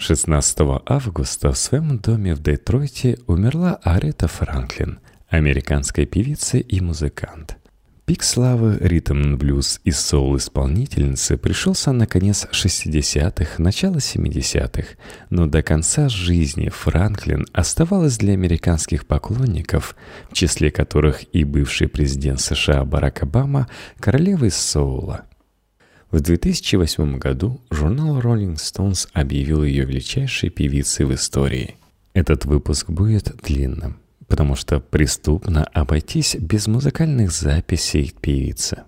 16 августа в своем доме в Детройте умерла Аретта Франклин, американская певица и музыкант. Пик славы ритм блюз и соул-исполнительницы пришелся на конец 60-х, начало 70-х, но до конца жизни Франклин оставалась для американских поклонников, в числе которых и бывший президент США Барак Обама, королевой соула. В 2008 году журнал Rolling Stones объявил ее величайшей певицей в истории. Этот выпуск будет длинным потому что преступно обойтись без музыкальных записей певицы.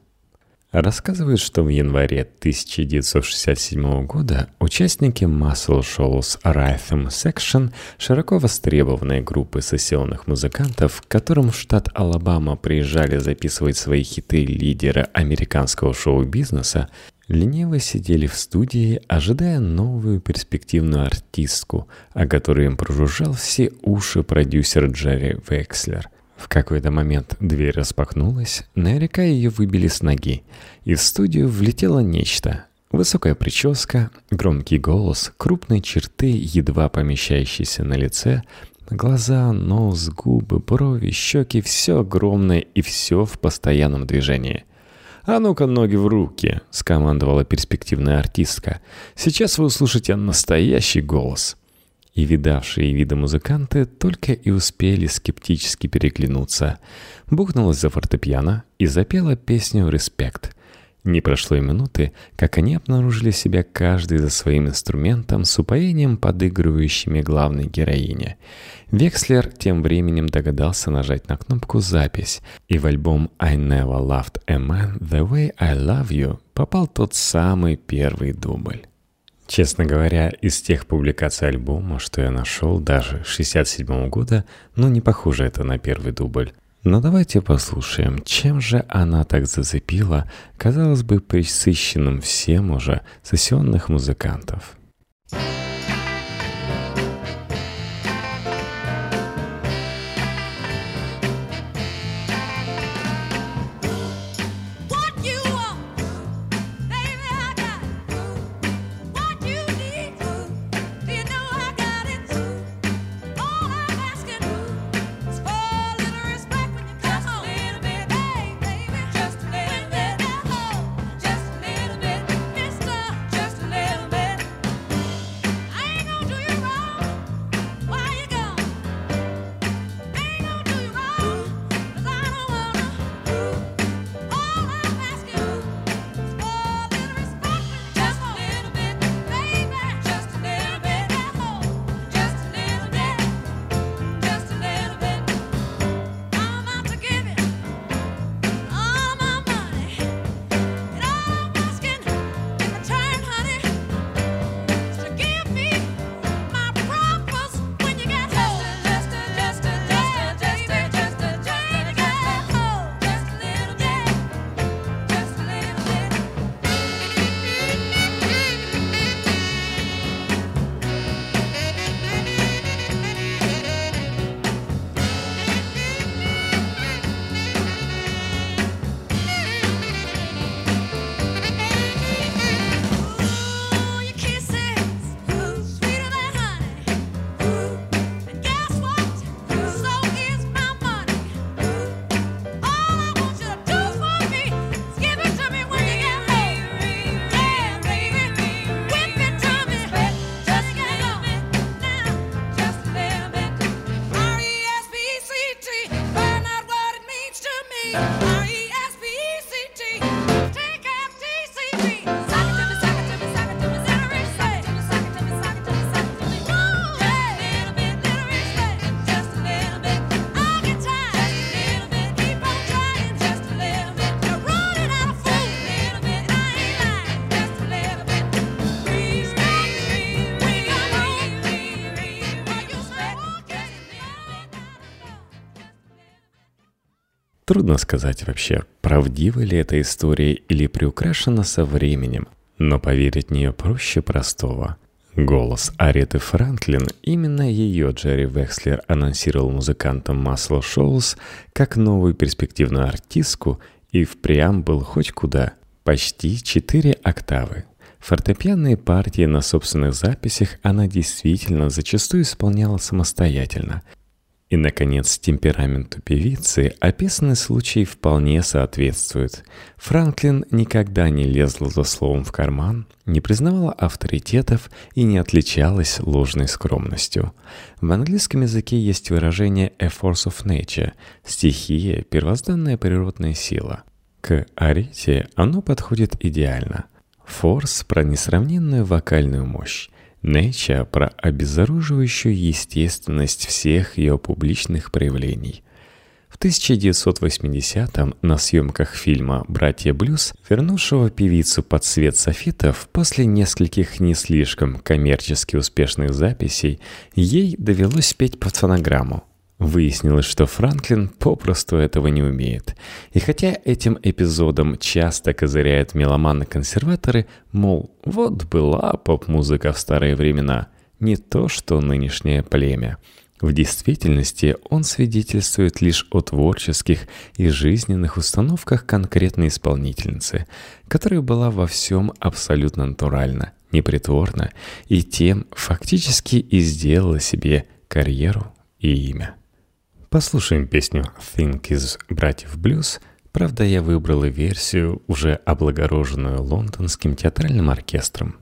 Рассказывают, что в январе 1967 года участники Muscle Shoals Rhythm Section, широко востребованной группы сессионных музыкантов, к которым в штат Алабама приезжали записывать свои хиты лидера американского шоу-бизнеса, лениво сидели в студии, ожидая новую перспективную артистку, о которой им прожужжал все уши продюсер Джерри Векслер. В какой-то момент дверь распахнулась, наверняка ее выбили с ноги, и в студию влетело нечто. Высокая прическа, громкий голос, крупные черты, едва помещающиеся на лице, глаза, нос, губы, брови, щеки — все огромное и все в постоянном движении — «А ну-ка, ноги в руки!» — скомандовала перспективная артистка. «Сейчас вы услышите настоящий голос!» И видавшие виды музыканты только и успели скептически переглянуться. Бухнулась за фортепиано и запела песню «Респект». Не прошло и минуты, как они обнаружили себя каждый за своим инструментом с упоением подыгрывающими главной героине. Векслер тем временем догадался нажать на кнопку «Запись», и в альбом «I Never Loved a Man the Way I Love You» попал тот самый первый дубль. Честно говоря, из тех публикаций альбома, что я нашел даже 67 -го года, ну не похоже это на первый дубль. Но давайте послушаем, чем же она так зацепила, казалось бы, присыщенным всем уже сессионных музыкантов. Трудно сказать вообще, правдива ли эта история или приукрашена со временем, но поверить в нее проще простого. Голос Ареты Франклин, именно ее Джерри Векслер анонсировал музыкантам Масло Шоус как новую перспективную артистку и впрямь был хоть куда, почти четыре октавы. Фортепианные партии на собственных записях она действительно зачастую исполняла самостоятельно. И, наконец, темпераменту певицы описанный случай вполне соответствует. Франклин никогда не лезла за словом в карман, не признавала авторитетов и не отличалась ложной скромностью. В английском языке есть выражение «a force of nature» — стихия, первозданная природная сила. К арите оно подходит идеально. Форс про несравненную вокальную мощь. Nature про обезоруживающую естественность всех ее публичных проявлений. В 1980-м на съемках фильма «Братья Блюз», вернувшего певицу под свет софитов после нескольких не слишком коммерчески успешных записей, ей довелось петь под фонограмму. Выяснилось, что Франклин попросту этого не умеет. И хотя этим эпизодом часто козыряют меломаны-консерваторы, мол, вот была поп-музыка в старые времена, не то что нынешнее племя. В действительности он свидетельствует лишь о творческих и жизненных установках конкретной исполнительницы, которая была во всем абсолютно натуральна, непритворна и тем фактически и сделала себе карьеру и имя. Послушаем песню «Think» из «Братьев Блюз», правда, я выбрала версию, уже облагороженную лондонским театральным оркестром.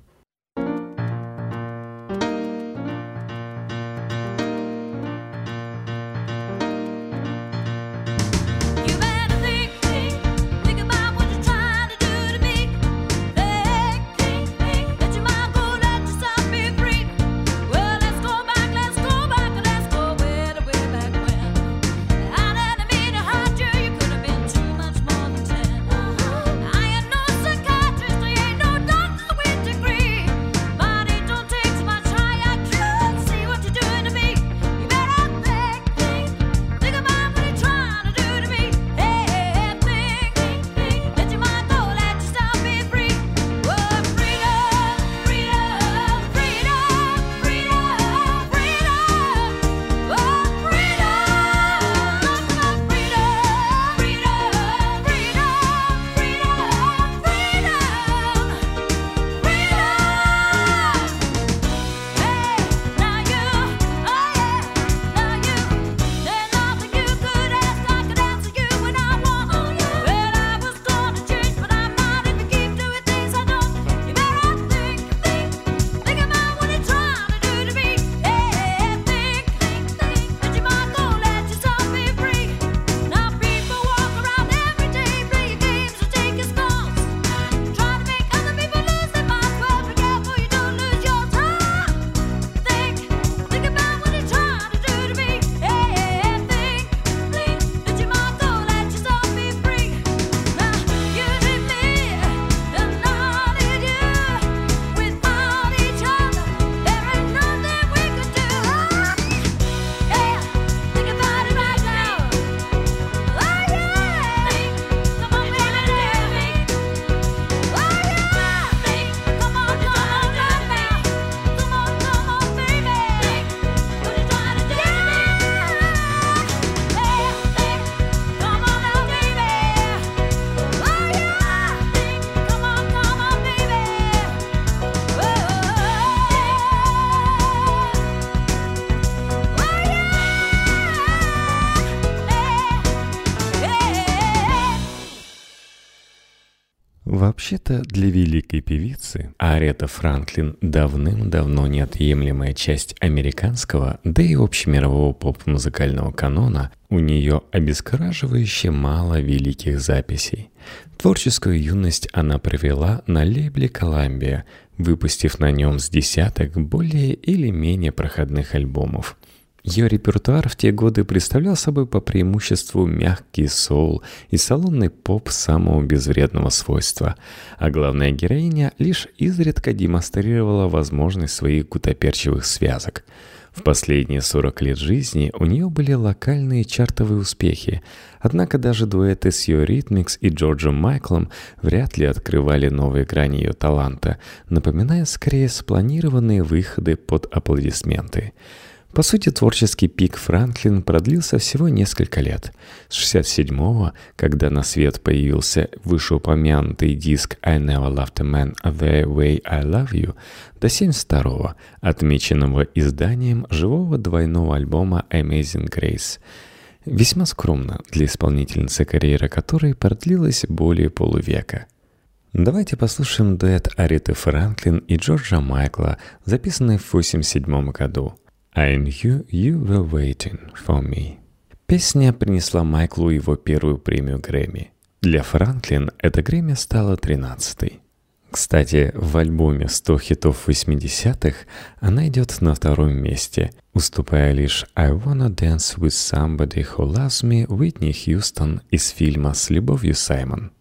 Вообще-то для великой певицы Арета Франклин давным-давно неотъемлемая часть американского, да и общемирового поп-музыкального канона, у нее обескураживающе мало великих записей. Творческую юность она провела на лейбле «Коламбия», выпустив на нем с десяток более или менее проходных альбомов. Ее репертуар в те годы представлял собой по преимуществу мягкий соул и салонный поп самого безвредного свойства, а главная героиня лишь изредка демонстрировала возможность своих гутоперчивых связок. В последние 40 лет жизни у нее были локальные чартовые успехи, однако даже дуэты с ее Ритмикс и Джорджем Майклом вряд ли открывали новые грани ее таланта, напоминая скорее спланированные выходы под аплодисменты. По сути, творческий пик Франклин продлился всего несколько лет. С 67-го, когда на свет появился вышеупомянутый диск «I Never Loved a Man the Way I Love You», до 72-го, отмеченного изданием живого двойного альбома «Amazing Grace». Весьма скромно для исполнительницы карьера которой продлилась более полувека. Давайте послушаем дуэт Ариты Франклин и Джорджа Майкла, записанный в 1987 году – I knew you were waiting for me. Песня принесла Майклу его первую премию Грэмми. Для Франклин эта Грэмми стала 13-й. Кстати, в альбоме 100 хитов 80-х она идет на втором месте, уступая лишь «I Wanna Dance With Somebody Who Loves Me» Уитни Хьюстон из фильма «С любовью, Саймон».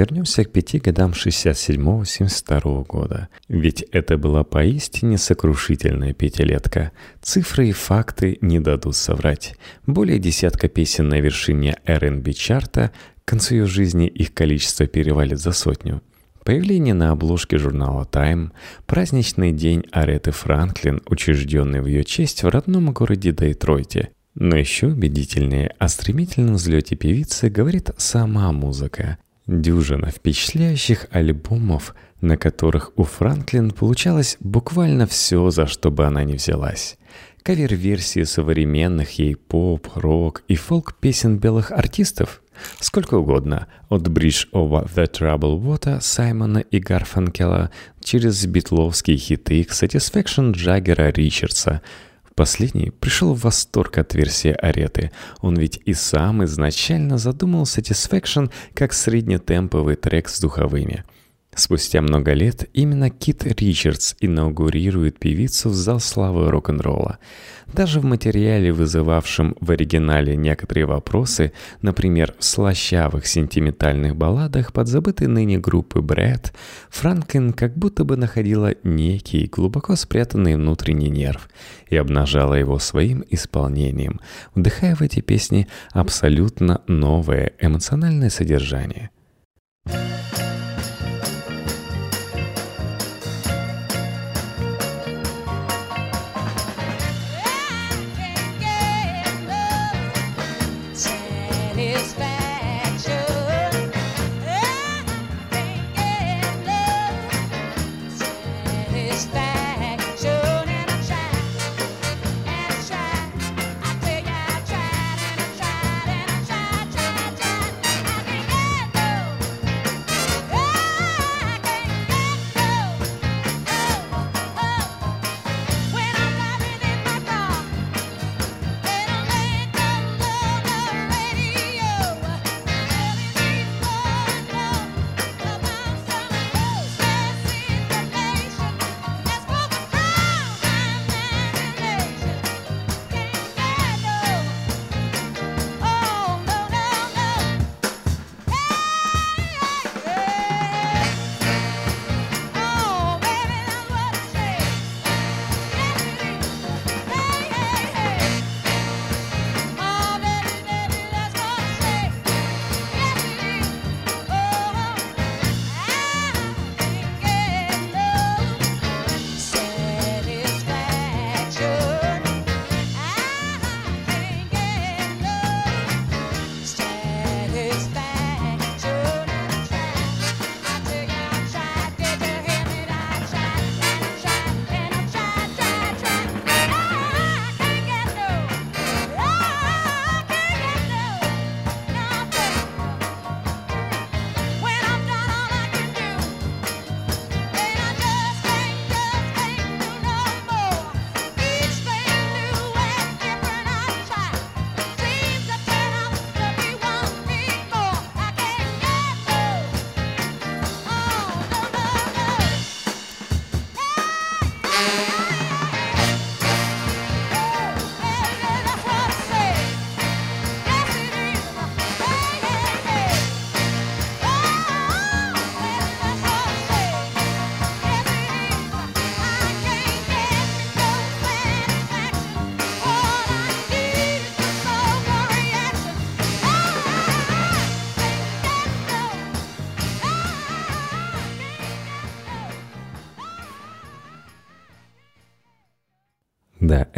Вернемся к пяти годам 67-72 года. Ведь это была поистине сокрушительная пятилетка. Цифры и факты не дадут соврать. Более десятка песен на вершине R&B чарта, к концу ее жизни их количество перевалит за сотню. Появление на обложке журнала Time, праздничный день Ареты Франклин, учрежденный в ее честь в родном городе Детройте. Но еще убедительнее о стремительном взлете певицы говорит сама музыка – Дюжина впечатляющих альбомов, на которых у Франклин получалось буквально все, за что бы она ни взялась. Кавер-версии современных ей поп, рок и фолк-песен белых артистов – сколько угодно, от Bridge over the Troubled Water Саймона и Гарфанкела через битловские хиты к Satisfaction Джаггера Ричардса – Последний пришел в восторг от версии Ареты. Он ведь и сам изначально задумал Satisfaction как среднетемповый трек с духовыми. Спустя много лет именно Кит Ричардс инаугурирует певицу в зал славы рок-н-ролла. Даже в материале, вызывавшем в оригинале некоторые вопросы, например, в слащавых сентиментальных балладах подзабытой ныне группы Брэд, Франклин как будто бы находила некий глубоко спрятанный внутренний нерв и обнажала его своим исполнением, вдыхая в эти песни абсолютно новое эмоциональное содержание.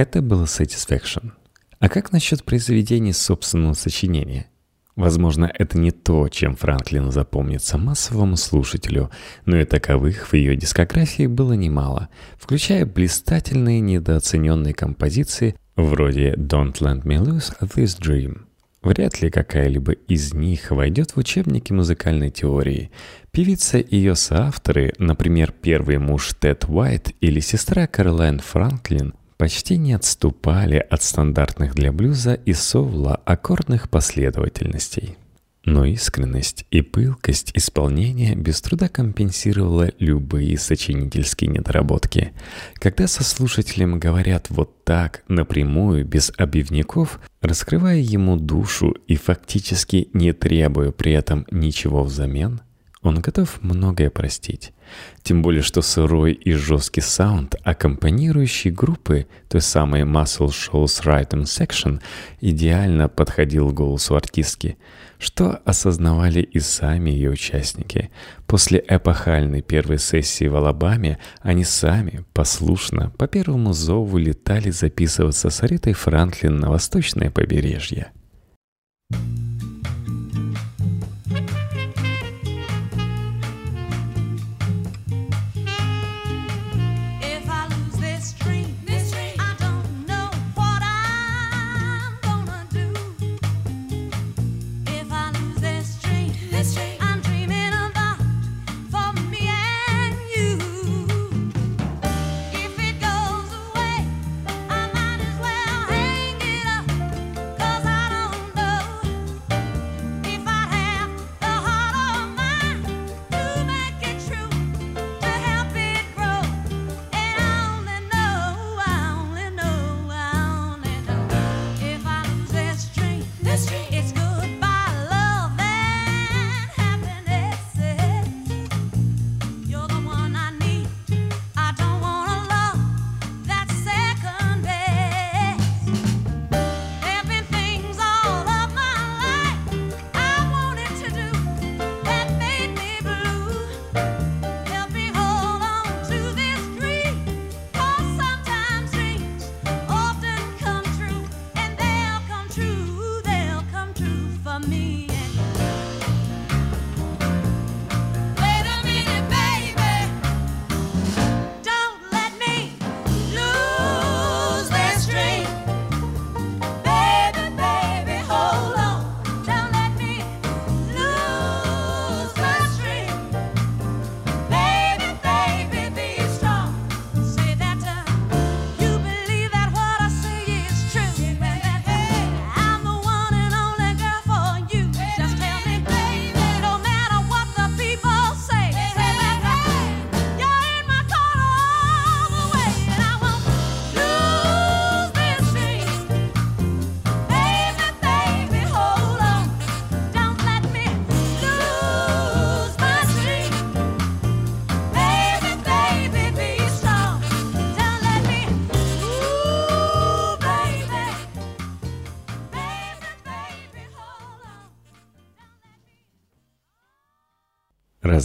Это было Satisfaction. А как насчет произведений собственного сочинения? Возможно, это не то, чем Франклин запомнится массовому слушателю, но и таковых в ее дискографии было немало, включая блистательные недооцененные композиции вроде «Don't Let Me Lose This Dream». Вряд ли какая-либо из них войдет в учебники музыкальной теории. Певица и ее соавторы, например, первый муж Тед Уайт или сестра Каролайн Франклин, почти не отступали от стандартных для блюза и соула аккордных последовательностей. Но искренность и пылкость исполнения без труда компенсировала любые сочинительские недоработки. Когда со слушателем говорят вот так, напрямую, без обивников, раскрывая ему душу и фактически не требуя при этом ничего взамен, он готов многое простить. Тем более, что сырой и жесткий саунд аккомпанирующей группы, той самой Muscle Shoals Rhythm Section, идеально подходил голосу артистки, что осознавали и сами ее участники. После эпохальной первой сессии в Алабаме они сами, послушно, по первому зову летали записываться с Аритой Франклин на восточное побережье. thank you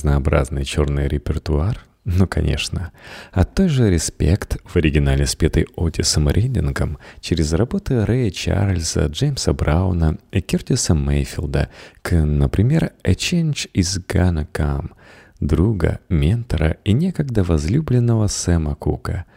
разнообразный черный репертуар, ну, конечно. А той же «Респект» в оригинале спетый Отисом Рейдингом через работы Рэя Чарльза, Джеймса Брауна и Кертиса Мейфилда к, например, «A Change is Gonna Come» друга, ментора и некогда возлюбленного Сэма Кука –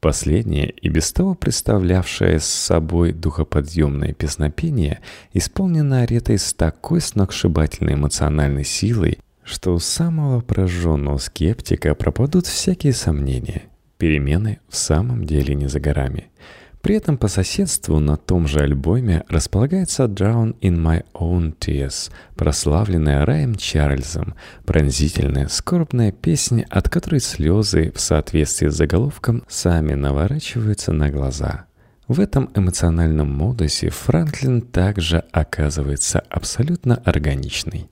Последнее, и без того представлявшее с собой духоподъемное песнопение, исполнено Аретой с такой сногсшибательной эмоциональной силой, что у самого прожженного скептика пропадут всякие сомнения. Перемены в самом деле не за горами. При этом по соседству на том же альбоме располагается «Drown in My Own Tears», прославленная Раем Чарльзом, пронзительная, скорбная песня, от которой слезы в соответствии с заголовком сами наворачиваются на глаза. В этом эмоциональном модусе Франклин также оказывается абсолютно органичной.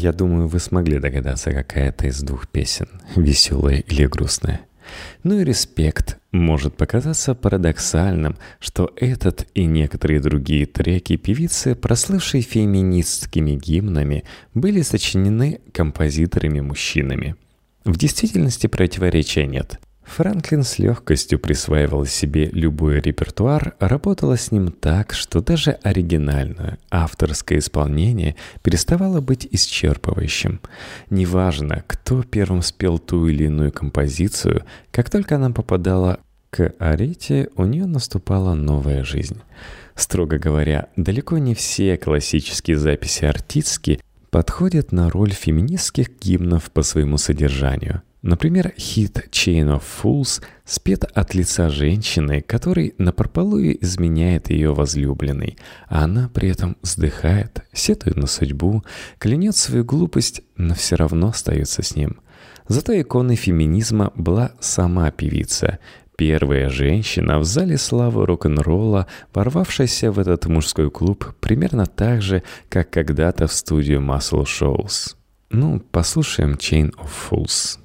Я думаю, вы смогли догадаться, какая это из двух песен, веселая или грустная. Ну и респект. Может показаться парадоксальным, что этот и некоторые другие треки певицы, прослывшие феминистскими гимнами, были сочинены композиторами-мужчинами. В действительности противоречия нет. Франклин с легкостью присваивал себе любой репертуар, работала с ним так, что даже оригинальное авторское исполнение переставало быть исчерпывающим. Неважно, кто первым спел ту или иную композицию, как только она попадала к арете, у нее наступала новая жизнь. Строго говоря, далеко не все классические записи артистки подходят на роль феминистских гимнов по своему содержанию – Например, хит «Chain of Fools» спет от лица женщины, который напропалую изменяет ее возлюбленный, а она при этом вздыхает, сетует на судьбу, клянет свою глупость, но все равно остается с ним. Зато иконой феминизма была сама певица, первая женщина в зале славы рок-н-ролла, ворвавшаяся в этот мужской клуб примерно так же, как когда-то в студию Muscle Shows. Ну, послушаем «Chain of Fools».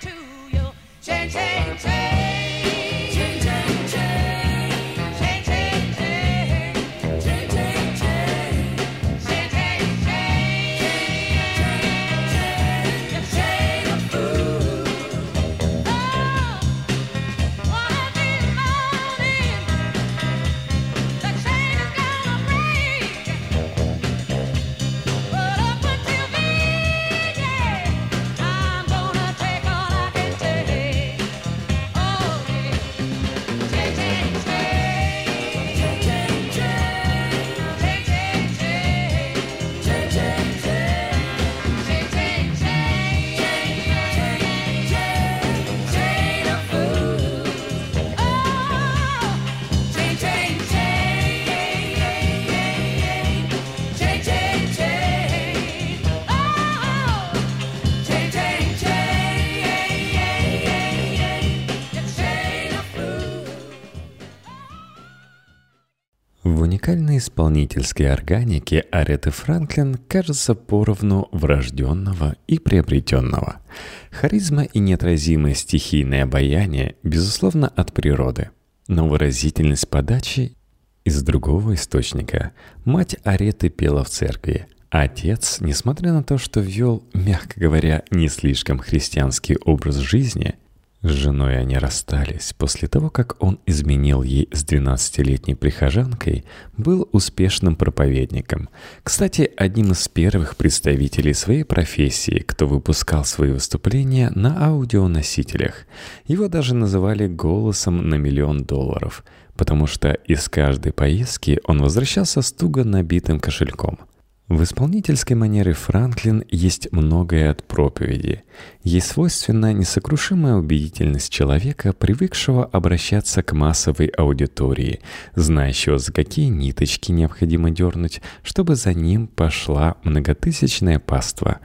to you. Change, change, change. Уникальной исполнительской органике Ареты Франклин кажется поровну врожденного и приобретенного. Харизма и неотразимое стихийное обаяние, безусловно, от природы. Но выразительность подачи из другого источника. Мать Ареты пела в церкви, Отец, несмотря на то, что вел, мягко говоря, не слишком христианский образ жизни, с женой они расстались после того, как он изменил ей с 12-летней прихожанкой, был успешным проповедником. Кстати, одним из первых представителей своей профессии, кто выпускал свои выступления на аудионосителях. Его даже называли «голосом на миллион долларов», потому что из каждой поездки он возвращался с туго набитым кошельком – В исполнительской манере Франклин есть многое от проповеди. Ей свойственна несокрушимая убедительность человека, привыкшего обращаться к массовой аудитории, знающего, за какие ниточки необходимо дернуть, чтобы за ним пошла многотысячная паства.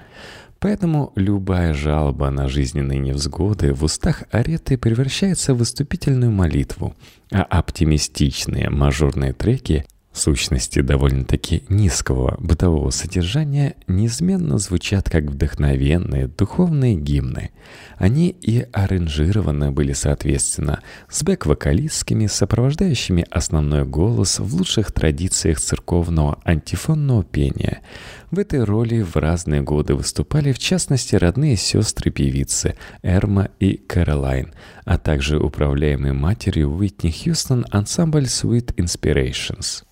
Поэтому любая жалоба на жизненные невзгоды в устах Ареты превращается в выступительную молитву, а оптимистичные мажорные треки — сущности довольно-таки низкого бытового содержания, неизменно звучат как вдохновенные духовные гимны. Они и аранжированы были соответственно с бэк-вокалистскими, сопровождающими основной голос в лучших традициях церковного антифонного пения. В этой роли в разные годы выступали в частности родные сестры певицы Эрма и Кэролайн, а также управляемый матерью Уитни Хьюстон ансамбль Sweet Inspirations.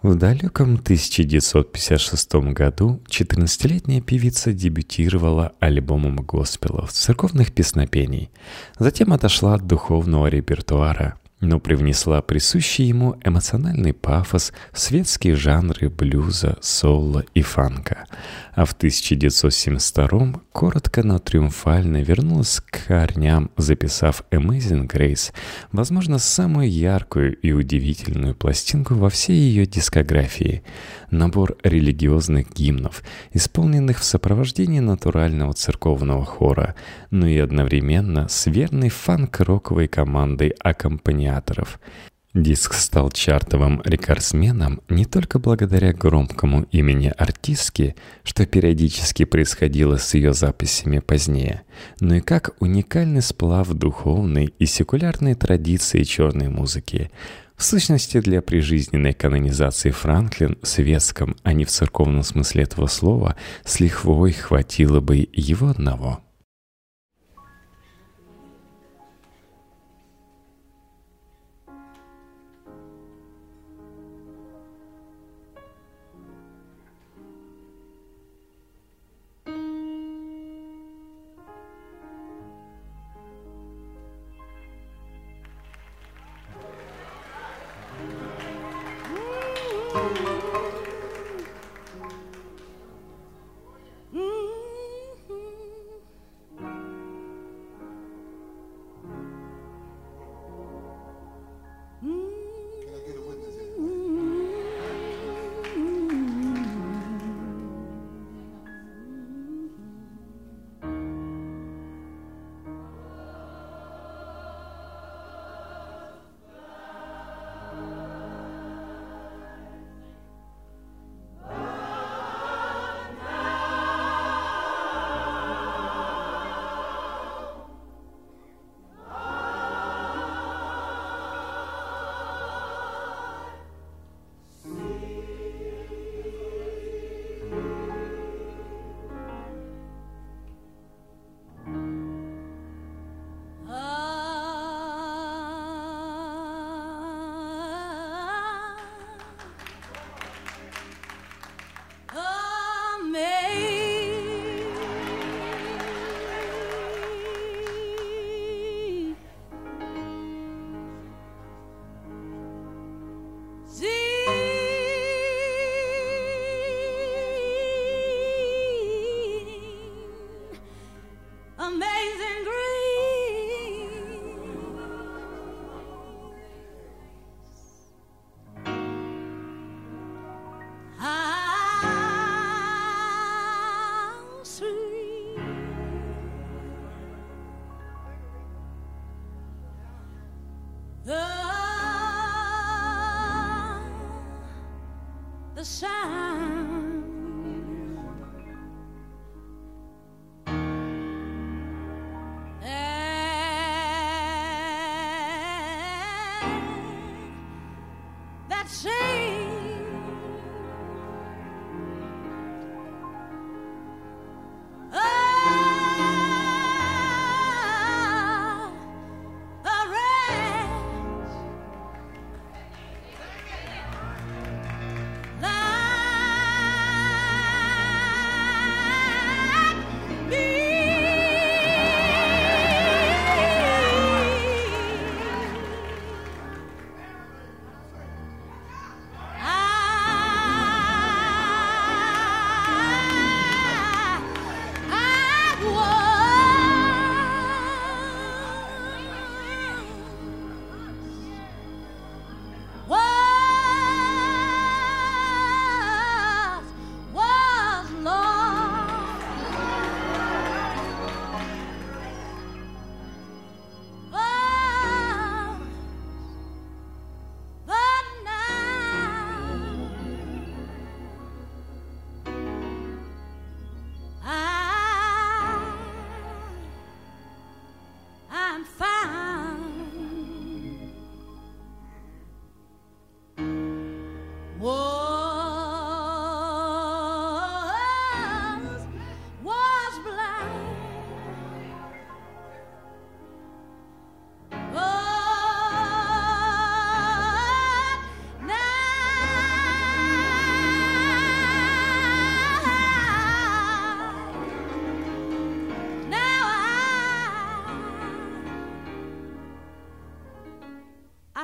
В далеком 1956 году 14-летняя певица дебютировала альбомом госпелов, церковных песнопений. Затем отошла от духовного репертуара, но привнесла присущий ему эмоциональный пафос светские жанры блюза, соло и фанка. А в 1972 коротко, но триумфально вернулась к корням, записав «Amazing Grace», возможно, самую яркую и удивительную пластинку во всей ее дискографии. Набор религиозных гимнов, исполненных в сопровождении натурального церковного хора, но и одновременно с верной фанк-роковой командой аккомпаниаторов — Диск стал чартовым рекордсменом не только благодаря громкому имени артистки, что периодически происходило с ее записями позднее, но и как уникальный сплав духовной и секулярной традиции черной музыки. В сущности, для прижизненной канонизации Франклин в светском, а не в церковном смысле этого слова, с лихвой хватило бы его одного –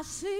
así.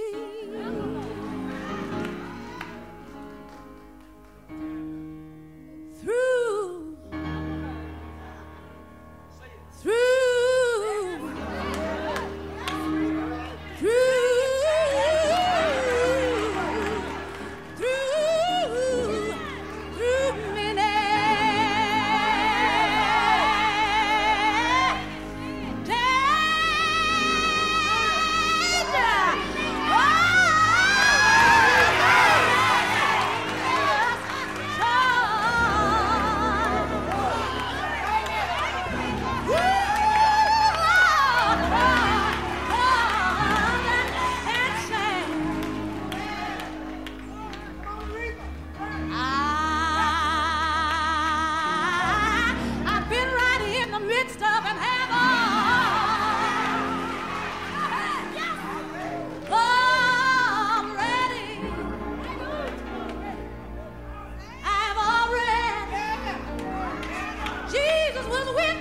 was with